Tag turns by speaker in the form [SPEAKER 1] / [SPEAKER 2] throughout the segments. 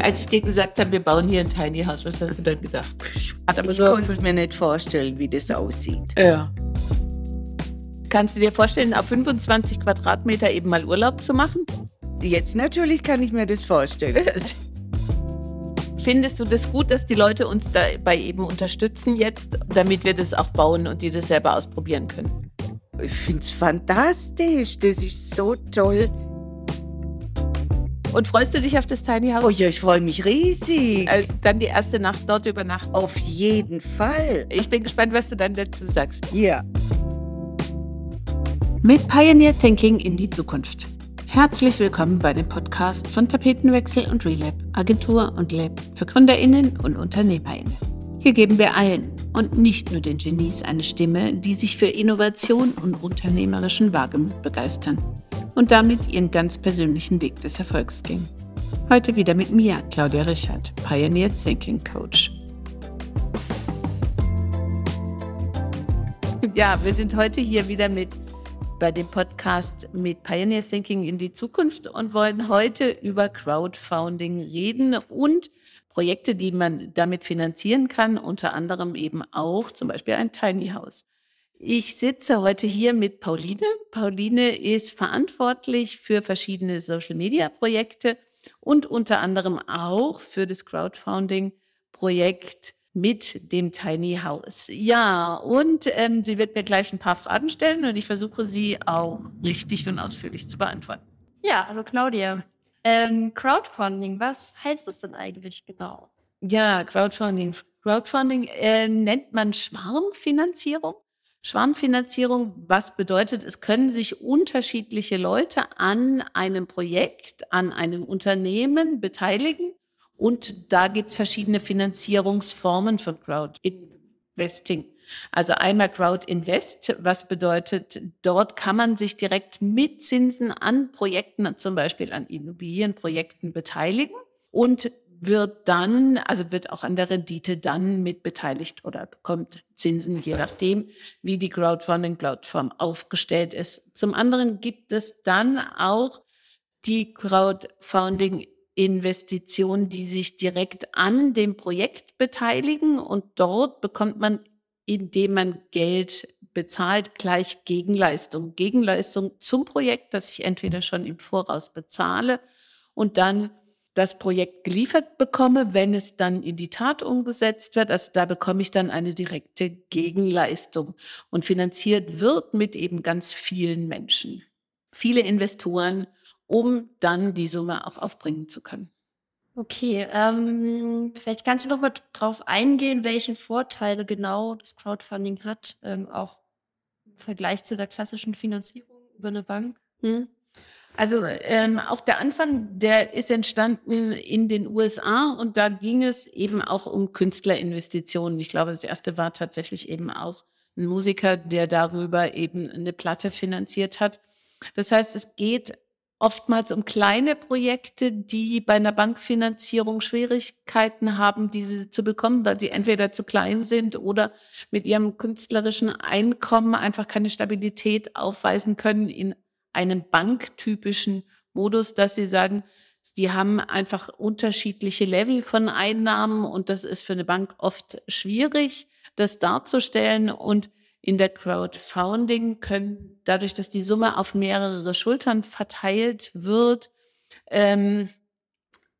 [SPEAKER 1] Als ich dir gesagt habe, wir bauen hier ein Tiny House, was hast du dann gedacht?
[SPEAKER 2] Hat aber ich so konnte mir nicht vorstellen, wie das aussieht.
[SPEAKER 1] Ja. Kannst du dir vorstellen, auf 25 Quadratmeter eben mal Urlaub zu machen?
[SPEAKER 2] Jetzt natürlich kann ich mir das vorstellen.
[SPEAKER 1] Findest du das gut, dass die Leute uns dabei eben unterstützen jetzt, damit wir das auch bauen und die das selber ausprobieren können?
[SPEAKER 2] Ich finde es fantastisch. Das ist so toll.
[SPEAKER 1] Und freust du dich auf das Tiny House?
[SPEAKER 2] Oh ja, ich freue mich riesig.
[SPEAKER 1] Äh, dann die erste Nacht dort übernachten.
[SPEAKER 2] Auf jeden Fall.
[SPEAKER 1] Ich bin gespannt, was du dann dazu sagst.
[SPEAKER 2] Ja.
[SPEAKER 1] Mit Pioneer Thinking in die Zukunft. Herzlich willkommen bei dem Podcast von Tapetenwechsel und Relab, Agentur und Lab für GründerInnen und UnternehmerInnen. Hier geben wir allen und nicht nur den Genies eine Stimme, die sich für Innovation und unternehmerischen Wagemut begeistern und damit ihren ganz persönlichen Weg des Erfolgs gehen. Heute wieder mit mir, Claudia Richard, Pioneer Thinking Coach. Ja, wir sind heute hier wieder mit bei dem Podcast mit Pioneer Thinking in die Zukunft und wollen heute über Crowdfunding reden und Projekte, die man damit finanzieren kann, unter anderem eben auch zum Beispiel ein Tiny House. Ich sitze heute hier mit Pauline. Pauline ist verantwortlich für verschiedene Social-Media-Projekte und unter anderem auch für das Crowdfunding-Projekt mit dem Tiny House. Ja, und ähm, sie wird mir gleich ein paar Fragen stellen und ich versuche sie auch richtig und ausführlich zu beantworten.
[SPEAKER 3] Ja, hallo Claudia. Ähm, Crowdfunding, was heißt das denn eigentlich genau?
[SPEAKER 1] Ja, Crowdfunding. Crowdfunding äh, nennt man Schwarmfinanzierung. Schwarmfinanzierung, was bedeutet, es können sich unterschiedliche Leute an einem Projekt, an einem Unternehmen beteiligen und da gibt es verschiedene Finanzierungsformen von Crowd-Investing. Also einmal Crowd-Invest, was bedeutet, dort kann man sich direkt mit Zinsen an Projekten, zum Beispiel an Immobilienprojekten beteiligen und wird dann, also wird auch an der Rendite dann mit beteiligt oder bekommt Zinsen, je nachdem, wie die Crowdfunding-Plattform aufgestellt ist. Zum anderen gibt es dann auch die Crowdfunding Investitionen, die sich direkt an dem Projekt beteiligen und dort bekommt man, indem man Geld bezahlt, gleich Gegenleistung. Gegenleistung zum Projekt, das ich entweder schon im Voraus bezahle und dann das Projekt geliefert bekomme, wenn es dann in die Tat umgesetzt wird. Also da bekomme ich dann eine direkte Gegenleistung und finanziert wird mit eben ganz vielen Menschen. Viele Investoren um dann die Summe auch aufbringen zu können.
[SPEAKER 3] Okay, ähm, vielleicht kannst du noch mal drauf eingehen, welche Vorteile genau das Crowdfunding hat, ähm, auch im Vergleich zu der klassischen Finanzierung über eine Bank. Hm.
[SPEAKER 1] Also ähm, auch der Anfang, der ist entstanden in den USA und da ging es eben auch um Künstlerinvestitionen. Ich glaube, das erste war tatsächlich eben auch ein Musiker, der darüber eben eine Platte finanziert hat. Das heißt, es geht oftmals um kleine Projekte, die bei einer Bankfinanzierung Schwierigkeiten haben, diese zu bekommen, weil sie entweder zu klein sind oder mit ihrem künstlerischen Einkommen einfach keine Stabilität aufweisen können in einem banktypischen Modus, dass sie sagen, die haben einfach unterschiedliche Level von Einnahmen und das ist für eine Bank oft schwierig, das darzustellen und in der Crowdfunding können, dadurch, dass die Summe auf mehrere Schultern verteilt wird, ähm,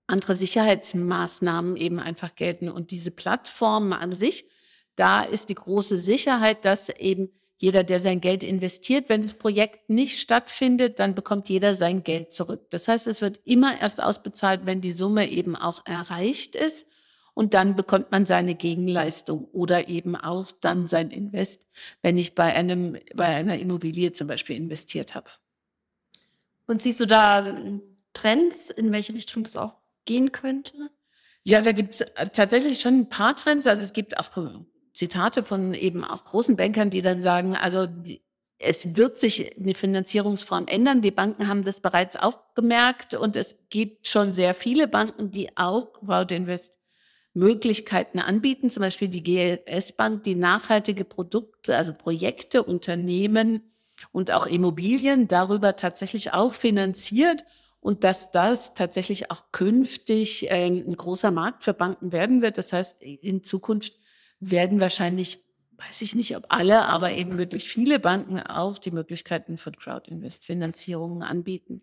[SPEAKER 1] andere Sicherheitsmaßnahmen eben einfach gelten. Und diese Plattformen an sich, da ist die große Sicherheit, dass eben jeder, der sein Geld investiert, wenn das Projekt nicht stattfindet, dann bekommt jeder sein Geld zurück. Das heißt, es wird immer erst ausbezahlt, wenn die Summe eben auch erreicht ist und dann bekommt man seine Gegenleistung oder eben auch dann sein Invest, wenn ich bei einem, bei einer Immobilie zum Beispiel investiert habe.
[SPEAKER 3] Und siehst du da Trends, in welche Richtung das auch gehen könnte?
[SPEAKER 1] Ja, da gibt es äh, tatsächlich schon ein paar Trends. Also es gibt auch Zitate von eben auch großen Bankern, die dann sagen, also die, es wird sich eine Finanzierungsform ändern. Die Banken haben das bereits auch gemerkt und es gibt schon sehr viele Banken, die auch Crowdinvest Möglichkeiten anbieten, zum Beispiel die GLS Bank, die nachhaltige Produkte, also Projekte, Unternehmen und auch Immobilien darüber tatsächlich auch finanziert und dass das tatsächlich auch künftig äh, ein großer Markt für Banken werden wird. Das heißt, in Zukunft werden wahrscheinlich, weiß ich nicht, ob alle, aber eben wirklich viele Banken auch die Möglichkeiten von Crowd-Invest-Finanzierungen anbieten.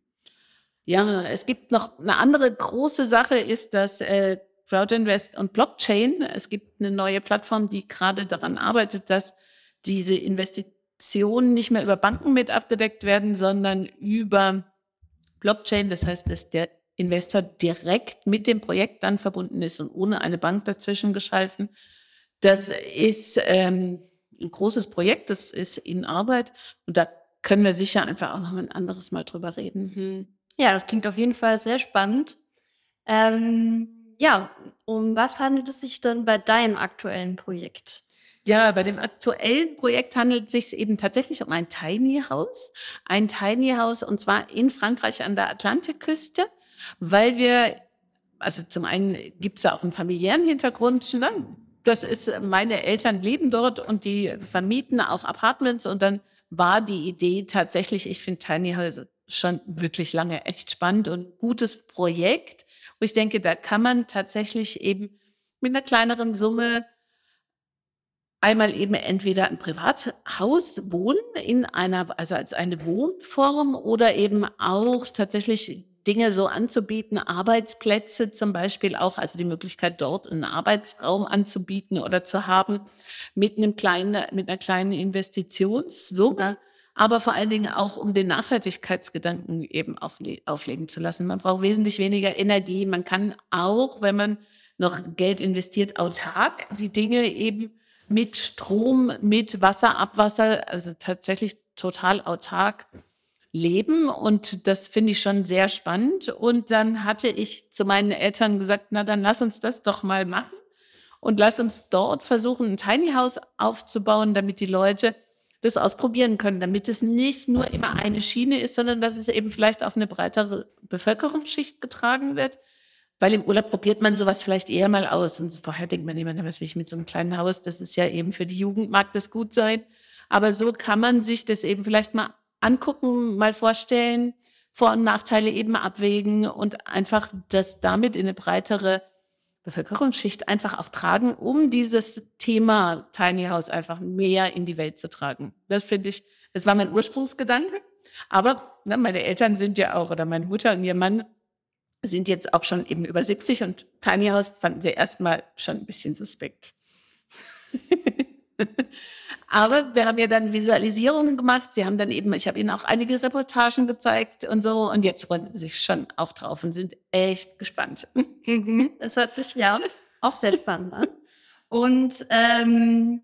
[SPEAKER 1] Ja, es gibt noch eine andere große Sache, ist dass äh, Crowdinvest und Blockchain. Es gibt eine neue Plattform, die gerade daran arbeitet, dass diese Investitionen nicht mehr über Banken mit abgedeckt werden, sondern über Blockchain. Das heißt, dass der Investor direkt mit dem Projekt dann verbunden ist und ohne eine Bank dazwischen geschalten. Das ist ähm, ein großes Projekt, das ist in Arbeit und da können wir sicher einfach auch noch ein anderes Mal drüber reden. Hm.
[SPEAKER 3] Ja, das klingt auf jeden Fall sehr spannend. Ähm, ja, um was handelt es sich dann bei deinem aktuellen Projekt?
[SPEAKER 1] Ja, bei dem aktuellen Projekt handelt es sich eben tatsächlich um ein Tiny House. Ein Tiny House und zwar in Frankreich an der Atlantikküste, weil wir, also zum einen gibt es ja auch einen familiären Hintergrund. Ne? Das ist, meine Eltern leben dort und die vermieten auch Apartments. Und dann war die Idee tatsächlich, ich finde Tiny House schon wirklich lange echt spannend und gutes Projekt, wo ich denke, da kann man tatsächlich eben mit einer kleineren Summe einmal eben entweder ein Privathaus wohnen in einer, also als eine Wohnform oder eben auch tatsächlich Dinge so anzubieten, Arbeitsplätze zum Beispiel auch, also die Möglichkeit dort einen Arbeitsraum anzubieten oder zu haben mit einem kleinen, mit einer kleinen Investitionssumme aber vor allen Dingen auch, um den Nachhaltigkeitsgedanken eben aufle aufleben zu lassen. Man braucht wesentlich weniger Energie. Man kann auch, wenn man noch Geld investiert, autark die Dinge eben mit Strom, mit Wasser, Abwasser, also tatsächlich total autark leben. Und das finde ich schon sehr spannend. Und dann hatte ich zu meinen Eltern gesagt, na dann lass uns das doch mal machen. Und lass uns dort versuchen, ein Tiny House aufzubauen, damit die Leute das ausprobieren können, damit es nicht nur immer eine Schiene ist, sondern dass es eben vielleicht auf eine breitere Bevölkerungsschicht getragen wird. Weil im Urlaub probiert man sowas vielleicht eher mal aus. Und vorher denkt man immer, was will ich mit so einem kleinen Haus? Das ist ja eben für die Jugend, mag das gut sein. Aber so kann man sich das eben vielleicht mal angucken, mal vorstellen, Vor- und Nachteile eben abwägen und einfach das damit in eine breitere Bevölkerungsschicht einfach auch tragen, um dieses Thema Tiny House einfach mehr in die Welt zu tragen. Das finde ich, das war mein Ursprungsgedanke. Aber ne, meine Eltern sind ja auch, oder meine Mutter und ihr Mann sind jetzt auch schon eben über 70 und Tiny House fanden sie erstmal schon ein bisschen suspekt. Aber wir haben ja dann Visualisierungen gemacht. Sie haben dann eben, ich habe ihnen auch einige Reportagen gezeigt und so. Und jetzt freuen sie sich schon auch drauf und sind echt gespannt.
[SPEAKER 3] Mhm. Das hört sich ja auch sehr spannend an. Und ähm,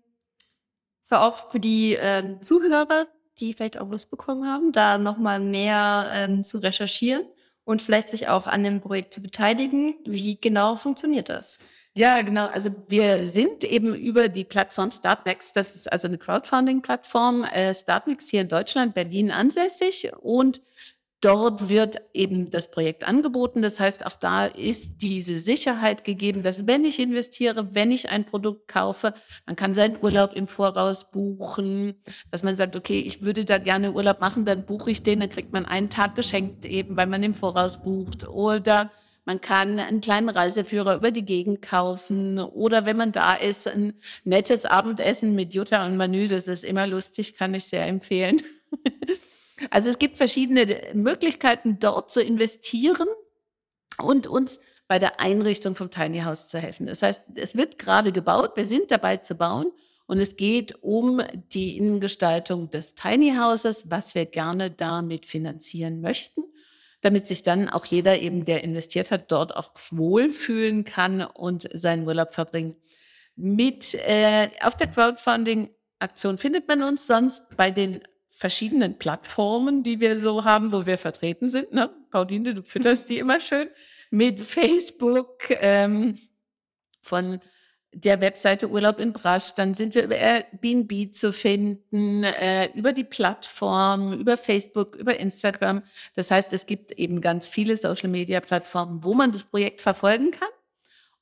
[SPEAKER 3] für auch für die ähm, Zuhörer, die vielleicht auch Lust bekommen haben, da nochmal mehr ähm, zu recherchieren und vielleicht sich auch an dem Projekt zu beteiligen. Wie genau funktioniert das?
[SPEAKER 1] Ja, genau. Also wir sind eben über die Plattform Startnext, das ist also eine Crowdfunding-Plattform, äh, Startnext hier in Deutschland, Berlin ansässig und dort wird eben das Projekt angeboten. Das heißt, auch da ist diese Sicherheit gegeben, dass wenn ich investiere, wenn ich ein Produkt kaufe, man kann seinen Urlaub im Voraus buchen, dass man sagt, okay, ich würde da gerne Urlaub machen, dann buche ich den, dann kriegt man einen Tag geschenkt eben, weil man im Voraus bucht oder man kann einen kleinen Reiseführer über die Gegend kaufen oder wenn man da ist, ein nettes Abendessen mit Jutta und Manu. Das ist immer lustig, kann ich sehr empfehlen. Also es gibt verschiedene Möglichkeiten, dort zu investieren und uns bei der Einrichtung vom Tiny House zu helfen. Das heißt, es wird gerade gebaut, wir sind dabei zu bauen und es geht um die Innengestaltung des Tiny Houses, was wir gerne damit finanzieren möchten damit sich dann auch jeder eben, der investiert hat, dort auch wohlfühlen kann und seinen Urlaub verbringen. Mit äh, auf der Crowdfunding-Aktion findet man uns sonst bei den verschiedenen Plattformen, die wir so haben, wo wir vertreten sind. Ne? Pauline, du fütterst die immer schön. Mit Facebook, ähm, von der Webseite Urlaub in Brasch, dann sind wir über Airbnb zu finden, äh, über die Plattform, über Facebook, über Instagram. Das heißt, es gibt eben ganz viele Social-Media-Plattformen, wo man das Projekt verfolgen kann.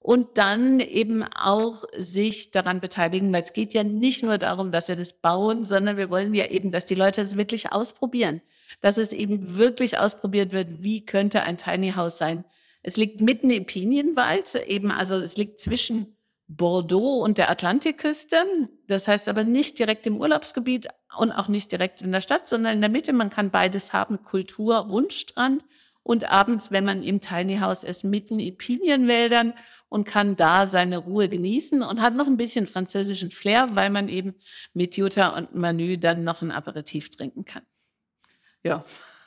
[SPEAKER 1] und dann eben auch sich daran beteiligen, weil es geht ja nicht nur darum, dass wir das bauen, sondern wir wollen ja eben, dass die Leute es wirklich ausprobieren, dass es eben wirklich ausprobiert wird, wie könnte ein Tiny House sein. Es liegt mitten im Pinienwald, eben also es liegt zwischen Bordeaux und der Atlantikküste. Das heißt aber nicht direkt im Urlaubsgebiet und auch nicht direkt in der Stadt, sondern in der Mitte. Man kann beides haben, Kultur und Strand. Und abends, wenn man im Tiny House ist, mitten in Pinienwäldern und kann da seine Ruhe genießen und hat noch ein bisschen französischen Flair, weil man eben mit Jutta und Manu dann noch ein Aperitif trinken kann. Ja,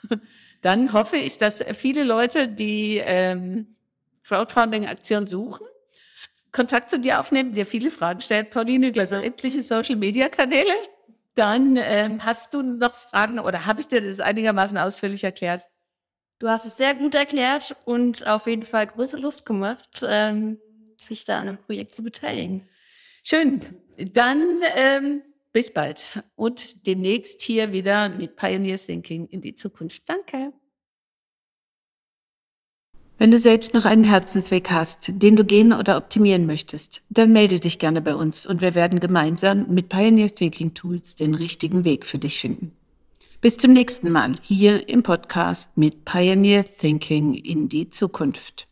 [SPEAKER 1] dann hoffe ich, dass viele Leute, die ähm, Crowdfunding-Aktion suchen, Kontakt zu dir aufnehmen, dir viele Fragen stellt, Pauline so etliche Social-Media-Kanäle. Dann ähm, hast du noch Fragen oder habe ich dir das einigermaßen ausführlich erklärt?
[SPEAKER 3] Du hast es sehr gut erklärt und auf jeden Fall große Lust gemacht, ähm, sich da an einem Projekt zu beteiligen.
[SPEAKER 1] Schön. Dann ähm, bis bald und demnächst hier wieder mit Pioneer Thinking in die Zukunft. Danke. Wenn du selbst noch einen Herzensweg hast, den du gehen oder optimieren möchtest, dann melde dich gerne bei uns und wir werden gemeinsam mit Pioneer Thinking Tools den richtigen Weg für dich finden. Bis zum nächsten Mal hier im Podcast mit Pioneer Thinking in die Zukunft.